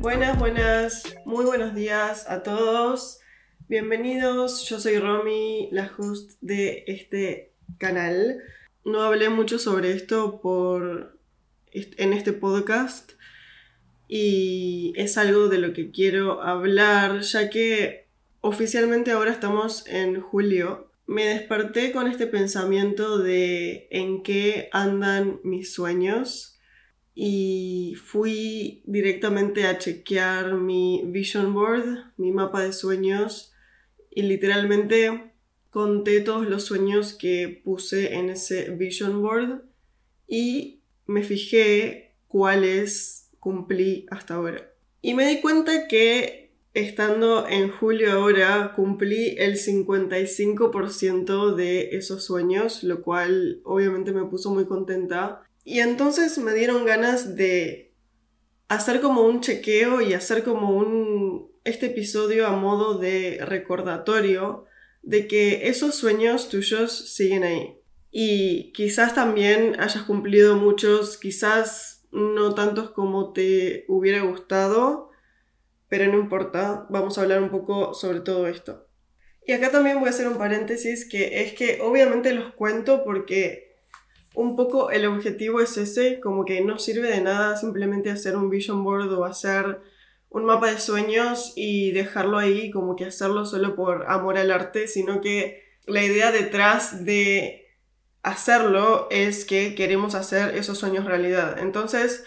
Buenas, buenas, muy buenos días a todos. Bienvenidos, yo soy Romy, la host de este canal. No hablé mucho sobre esto por, en este podcast y es algo de lo que quiero hablar ya que oficialmente ahora estamos en julio. Me desperté con este pensamiento de en qué andan mis sueños y fui directamente a chequear mi vision board, mi mapa de sueños y literalmente conté todos los sueños que puse en ese vision board y me fijé cuáles cumplí hasta ahora. Y me di cuenta que estando en julio ahora cumplí el 55% de esos sueños, lo cual obviamente me puso muy contenta y entonces me dieron ganas de hacer como un chequeo y hacer como un este episodio a modo de recordatorio de que esos sueños tuyos siguen ahí. Y quizás también hayas cumplido muchos, quizás no tantos como te hubiera gustado, pero no importa, vamos a hablar un poco sobre todo esto. Y acá también voy a hacer un paréntesis que es que obviamente los cuento porque un poco el objetivo es ese, como que no sirve de nada simplemente hacer un vision board o hacer un mapa de sueños y dejarlo ahí, como que hacerlo solo por amor al arte, sino que la idea detrás de hacerlo es que queremos hacer esos sueños realidad. Entonces,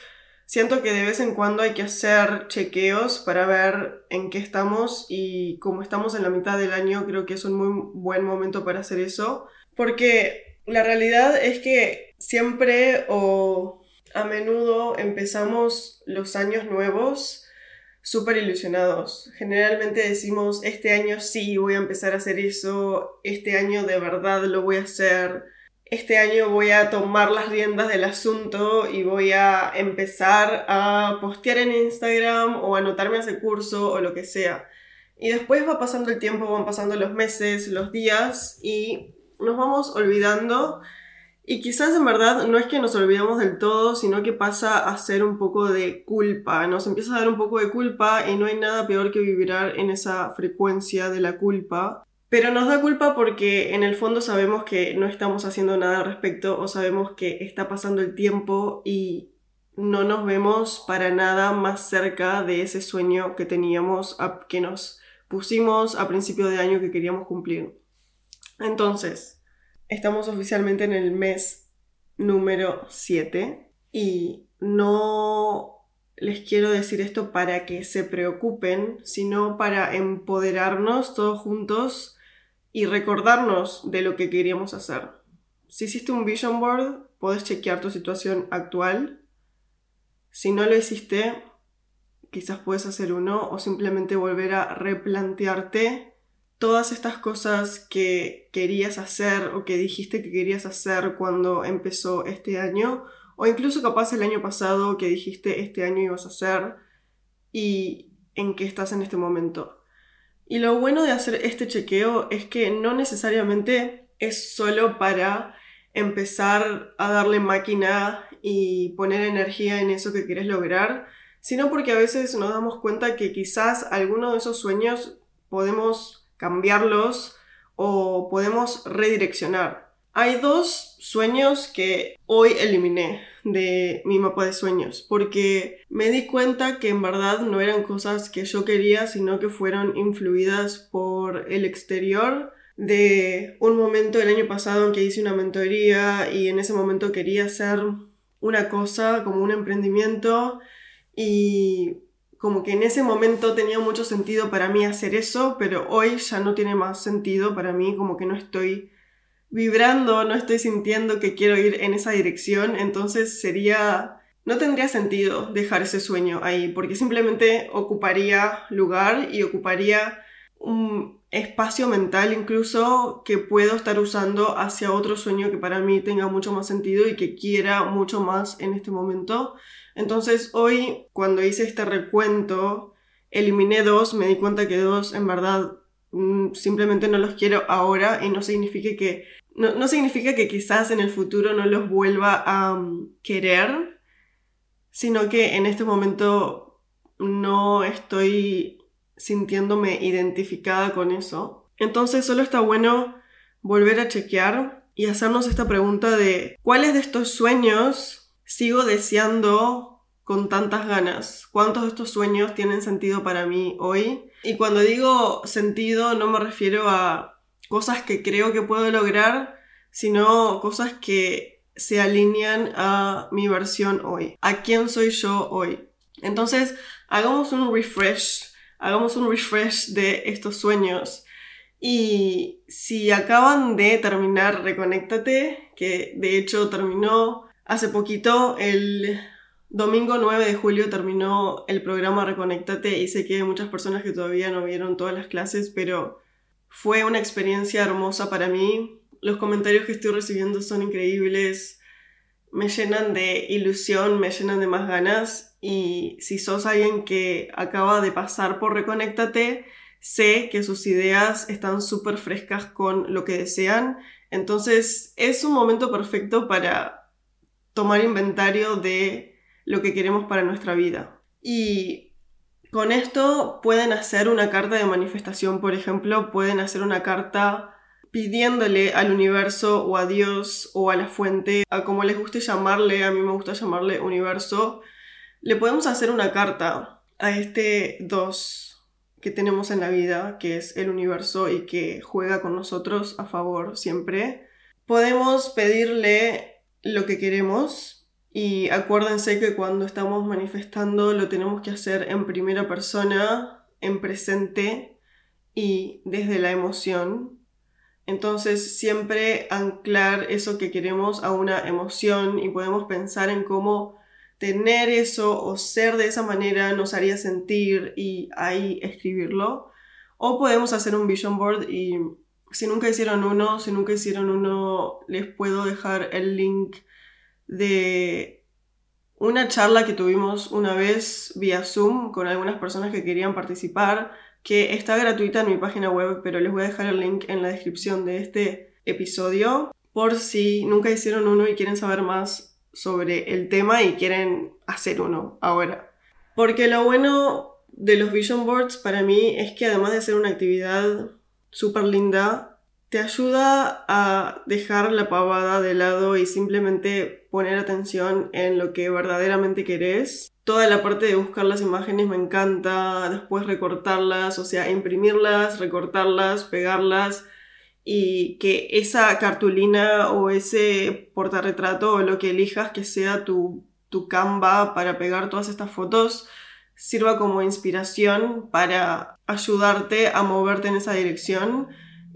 siento que de vez en cuando hay que hacer chequeos para ver en qué estamos y como estamos en la mitad del año, creo que es un muy buen momento para hacer eso, porque la realidad es que siempre o a menudo empezamos los años nuevos súper ilusionados. Generalmente decimos, este año sí voy a empezar a hacer eso, este año de verdad lo voy a hacer, este año voy a tomar las riendas del asunto y voy a empezar a postear en Instagram o anotarme a ese curso o lo que sea. Y después va pasando el tiempo, van pasando los meses, los días y nos vamos olvidando y quizás en verdad no es que nos olvidamos del todo, sino que pasa a ser un poco de culpa, nos empieza a dar un poco de culpa y no hay nada peor que vibrar en esa frecuencia de la culpa. Pero nos da culpa porque en el fondo sabemos que no estamos haciendo nada al respecto o sabemos que está pasando el tiempo y no nos vemos para nada más cerca de ese sueño que teníamos, que nos pusimos a principio de año que queríamos cumplir. Entonces, estamos oficialmente en el mes número 7 y no les quiero decir esto para que se preocupen, sino para empoderarnos todos juntos y recordarnos de lo que queríamos hacer. Si hiciste un vision board, puedes chequear tu situación actual. Si no lo hiciste, quizás puedes hacer uno o simplemente volver a replantearte todas estas cosas que querías hacer o que dijiste que querías hacer cuando empezó este año, o incluso capaz el año pasado que dijiste este año ibas a hacer y en qué estás en este momento. Y lo bueno de hacer este chequeo es que no necesariamente es solo para empezar a darle máquina y poner energía en eso que quieres lograr, sino porque a veces nos damos cuenta que quizás alguno de esos sueños podemos cambiarlos o podemos redireccionar. Hay dos sueños que hoy eliminé de mi mapa de sueños porque me di cuenta que en verdad no eran cosas que yo quería, sino que fueron influidas por el exterior de un momento el año pasado en que hice una mentoría y en ese momento quería hacer una cosa como un emprendimiento y como que en ese momento tenía mucho sentido para mí hacer eso, pero hoy ya no tiene más sentido para mí, como que no estoy vibrando, no estoy sintiendo que quiero ir en esa dirección, entonces sería, no tendría sentido dejar ese sueño ahí, porque simplemente ocuparía lugar y ocuparía un espacio mental incluso que puedo estar usando hacia otro sueño que para mí tenga mucho más sentido y que quiera mucho más en este momento. Entonces hoy cuando hice este recuento, eliminé dos, me di cuenta que dos en verdad simplemente no los quiero ahora y no significa que no, no significa que quizás en el futuro no los vuelva a mm, querer, sino que en este momento no estoy sintiéndome identificada con eso. Entonces solo está bueno volver a chequear y hacernos esta pregunta de ¿cuáles de estos sueños sigo deseando con tantas ganas? ¿Cuántos de estos sueños tienen sentido para mí hoy? Y cuando digo sentido no me refiero a cosas que creo que puedo lograr, sino cosas que se alinean a mi versión hoy, a quién soy yo hoy. Entonces, hagamos un refresh, hagamos un refresh de estos sueños y si acaban de terminar Reconéctate, que de hecho terminó hace poquito, el domingo 9 de julio terminó el programa Reconéctate y sé que hay muchas personas que todavía no vieron todas las clases, pero fue una experiencia hermosa para mí. Los comentarios que estoy recibiendo son increíbles, me llenan de ilusión, me llenan de más ganas. Y si sos alguien que acaba de pasar por Reconéctate, sé que sus ideas están súper frescas con lo que desean, entonces es un momento perfecto para tomar inventario de lo que queremos para nuestra vida. Y con esto pueden hacer una carta de manifestación, por ejemplo, pueden hacer una carta pidiéndole al universo o a Dios o a la fuente, a como les guste llamarle, a mí me gusta llamarle universo, le podemos hacer una carta a este 2 que tenemos en la vida, que es el universo y que juega con nosotros a favor siempre. Podemos pedirle lo que queremos y acuérdense que cuando estamos manifestando lo tenemos que hacer en primera persona, en presente y desde la emoción. Entonces siempre anclar eso que queremos a una emoción y podemos pensar en cómo tener eso o ser de esa manera nos haría sentir y ahí escribirlo. O podemos hacer un vision board y si nunca hicieron uno, si nunca hicieron uno, les puedo dejar el link de una charla que tuvimos una vez vía Zoom con algunas personas que querían participar, que está gratuita en mi página web, pero les voy a dejar el link en la descripción de este episodio por si nunca hicieron uno y quieren saber más sobre el tema y quieren hacer uno ahora. Porque lo bueno de los vision boards para mí es que además de ser una actividad súper linda, te ayuda a dejar la pavada de lado y simplemente poner atención en lo que verdaderamente querés. Toda la parte de buscar las imágenes me encanta, después recortarlas, o sea, imprimirlas, recortarlas, pegarlas y que esa cartulina o ese portarretrato o lo que elijas que sea tu, tu Canva para pegar todas estas fotos sirva como inspiración para ayudarte a moverte en esa dirección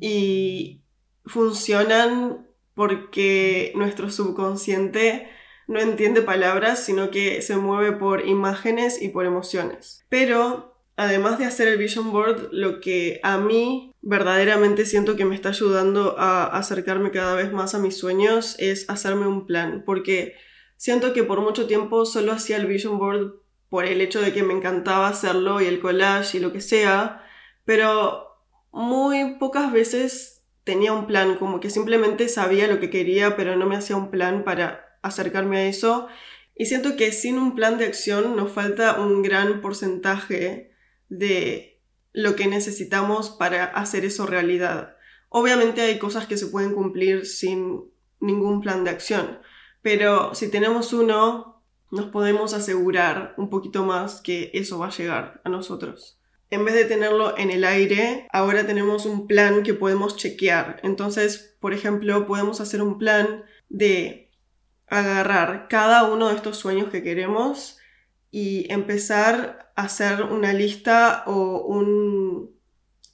y funcionan porque nuestro subconsciente no entiende palabras, sino que se mueve por imágenes y por emociones. Pero además de hacer el vision board, lo que a mí verdaderamente siento que me está ayudando a acercarme cada vez más a mis sueños es hacerme un plan, porque siento que por mucho tiempo solo hacía el vision board por el hecho de que me encantaba hacerlo y el collage y lo que sea, pero muy pocas veces tenía un plan, como que simplemente sabía lo que quería, pero no me hacía un plan para acercarme a eso. Y siento que sin un plan de acción nos falta un gran porcentaje de lo que necesitamos para hacer eso realidad. Obviamente hay cosas que se pueden cumplir sin ningún plan de acción, pero si tenemos uno, nos podemos asegurar un poquito más que eso va a llegar a nosotros. En vez de tenerlo en el aire, ahora tenemos un plan que podemos chequear. Entonces, por ejemplo, podemos hacer un plan de agarrar cada uno de estos sueños que queremos y empezar a hacer una lista o un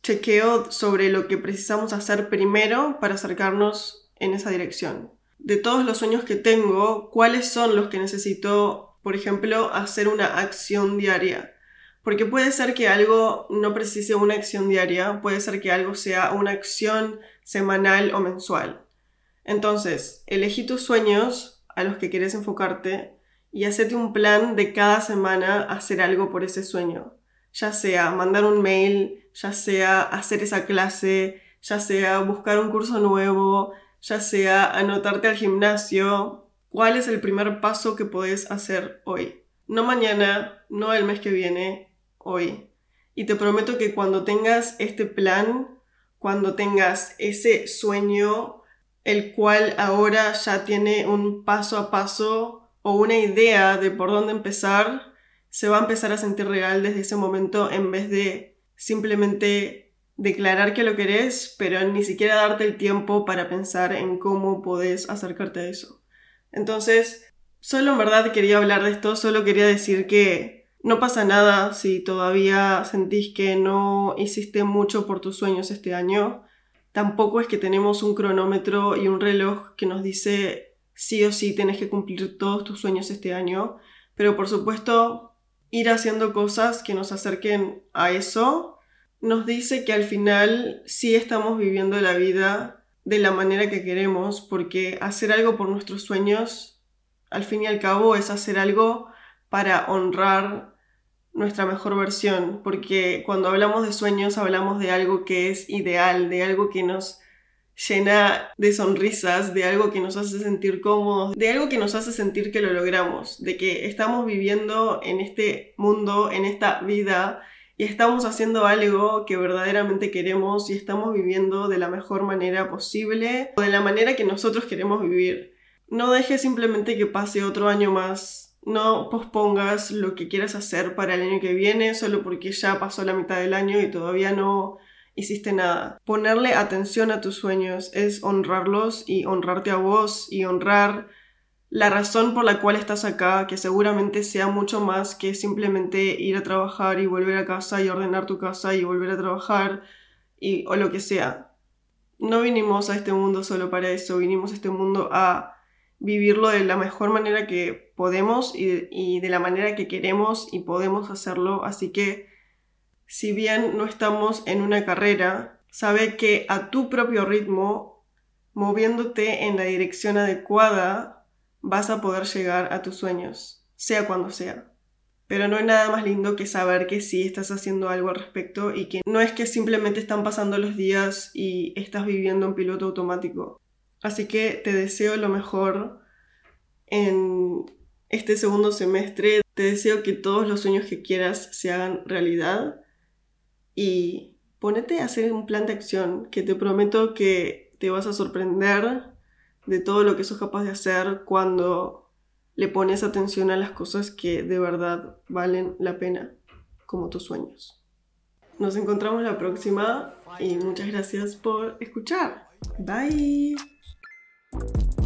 chequeo sobre lo que precisamos hacer primero para acercarnos en esa dirección. De todos los sueños que tengo, ¿cuáles son los que necesito, por ejemplo, hacer una acción diaria? Porque puede ser que algo no precise una acción diaria, puede ser que algo sea una acción semanal o mensual. Entonces, elegí tus sueños a los que quieres enfocarte y hacete un plan de cada semana hacer algo por ese sueño. Ya sea mandar un mail, ya sea hacer esa clase, ya sea buscar un curso nuevo, ya sea anotarte al gimnasio, ¿cuál es el primer paso que puedes hacer hoy? No mañana, no el mes que viene, hoy. Y te prometo que cuando tengas este plan, cuando tengas ese sueño, el cual ahora ya tiene un paso a paso o una idea de por dónde empezar, se va a empezar a sentir real desde ese momento en vez de simplemente declarar que lo querés, pero ni siquiera darte el tiempo para pensar en cómo podés acercarte a eso. Entonces, solo en verdad quería hablar de esto, solo quería decir que no pasa nada si todavía sentís que no hiciste mucho por tus sueños este año. Tampoco es que tenemos un cronómetro y un reloj que nos dice sí o sí tienes que cumplir todos tus sueños este año. Pero por supuesto, ir haciendo cosas que nos acerquen a eso, nos dice que al final sí estamos viviendo la vida de la manera que queremos, porque hacer algo por nuestros sueños, al fin y al cabo, es hacer algo para honrar nuestra mejor versión, porque cuando hablamos de sueños hablamos de algo que es ideal, de algo que nos llena de sonrisas, de algo que nos hace sentir cómodos, de algo que nos hace sentir que lo logramos, de que estamos viviendo en este mundo, en esta vida, y estamos haciendo algo que verdaderamente queremos y estamos viviendo de la mejor manera posible o de la manera que nosotros queremos vivir. No dejes simplemente que pase otro año más. No pospongas lo que quieras hacer para el año que viene solo porque ya pasó la mitad del año y todavía no hiciste nada. Ponerle atención a tus sueños es honrarlos y honrarte a vos y honrar la razón por la cual estás acá, que seguramente sea mucho más que simplemente ir a trabajar y volver a casa y ordenar tu casa y volver a trabajar y, o lo que sea. No vinimos a este mundo solo para eso, vinimos a este mundo a vivirlo de la mejor manera que podemos y, de la manera que queremos y podemos hacerlo, así que si bien no estamos en una carrera, sabe que a tu propio ritmo, moviéndote en la dirección adecuada, vas a poder llegar a tus sueños, sea cuando sea. Pero no hay nada más lindo que saber que sí estás haciendo algo al respecto y que no es que simplemente están pasando los días y estás viviendo en piloto automático. Así que te deseo lo mejor en este segundo semestre. Te deseo que todos los sueños que quieras se hagan realidad y ponete a hacer un plan de acción que te prometo que te vas a sorprender de todo lo que sos capaz de hacer cuando le pones atención a las cosas que de verdad valen la pena, como tus sueños. Nos encontramos la próxima y muchas gracias por escuchar. Bye. you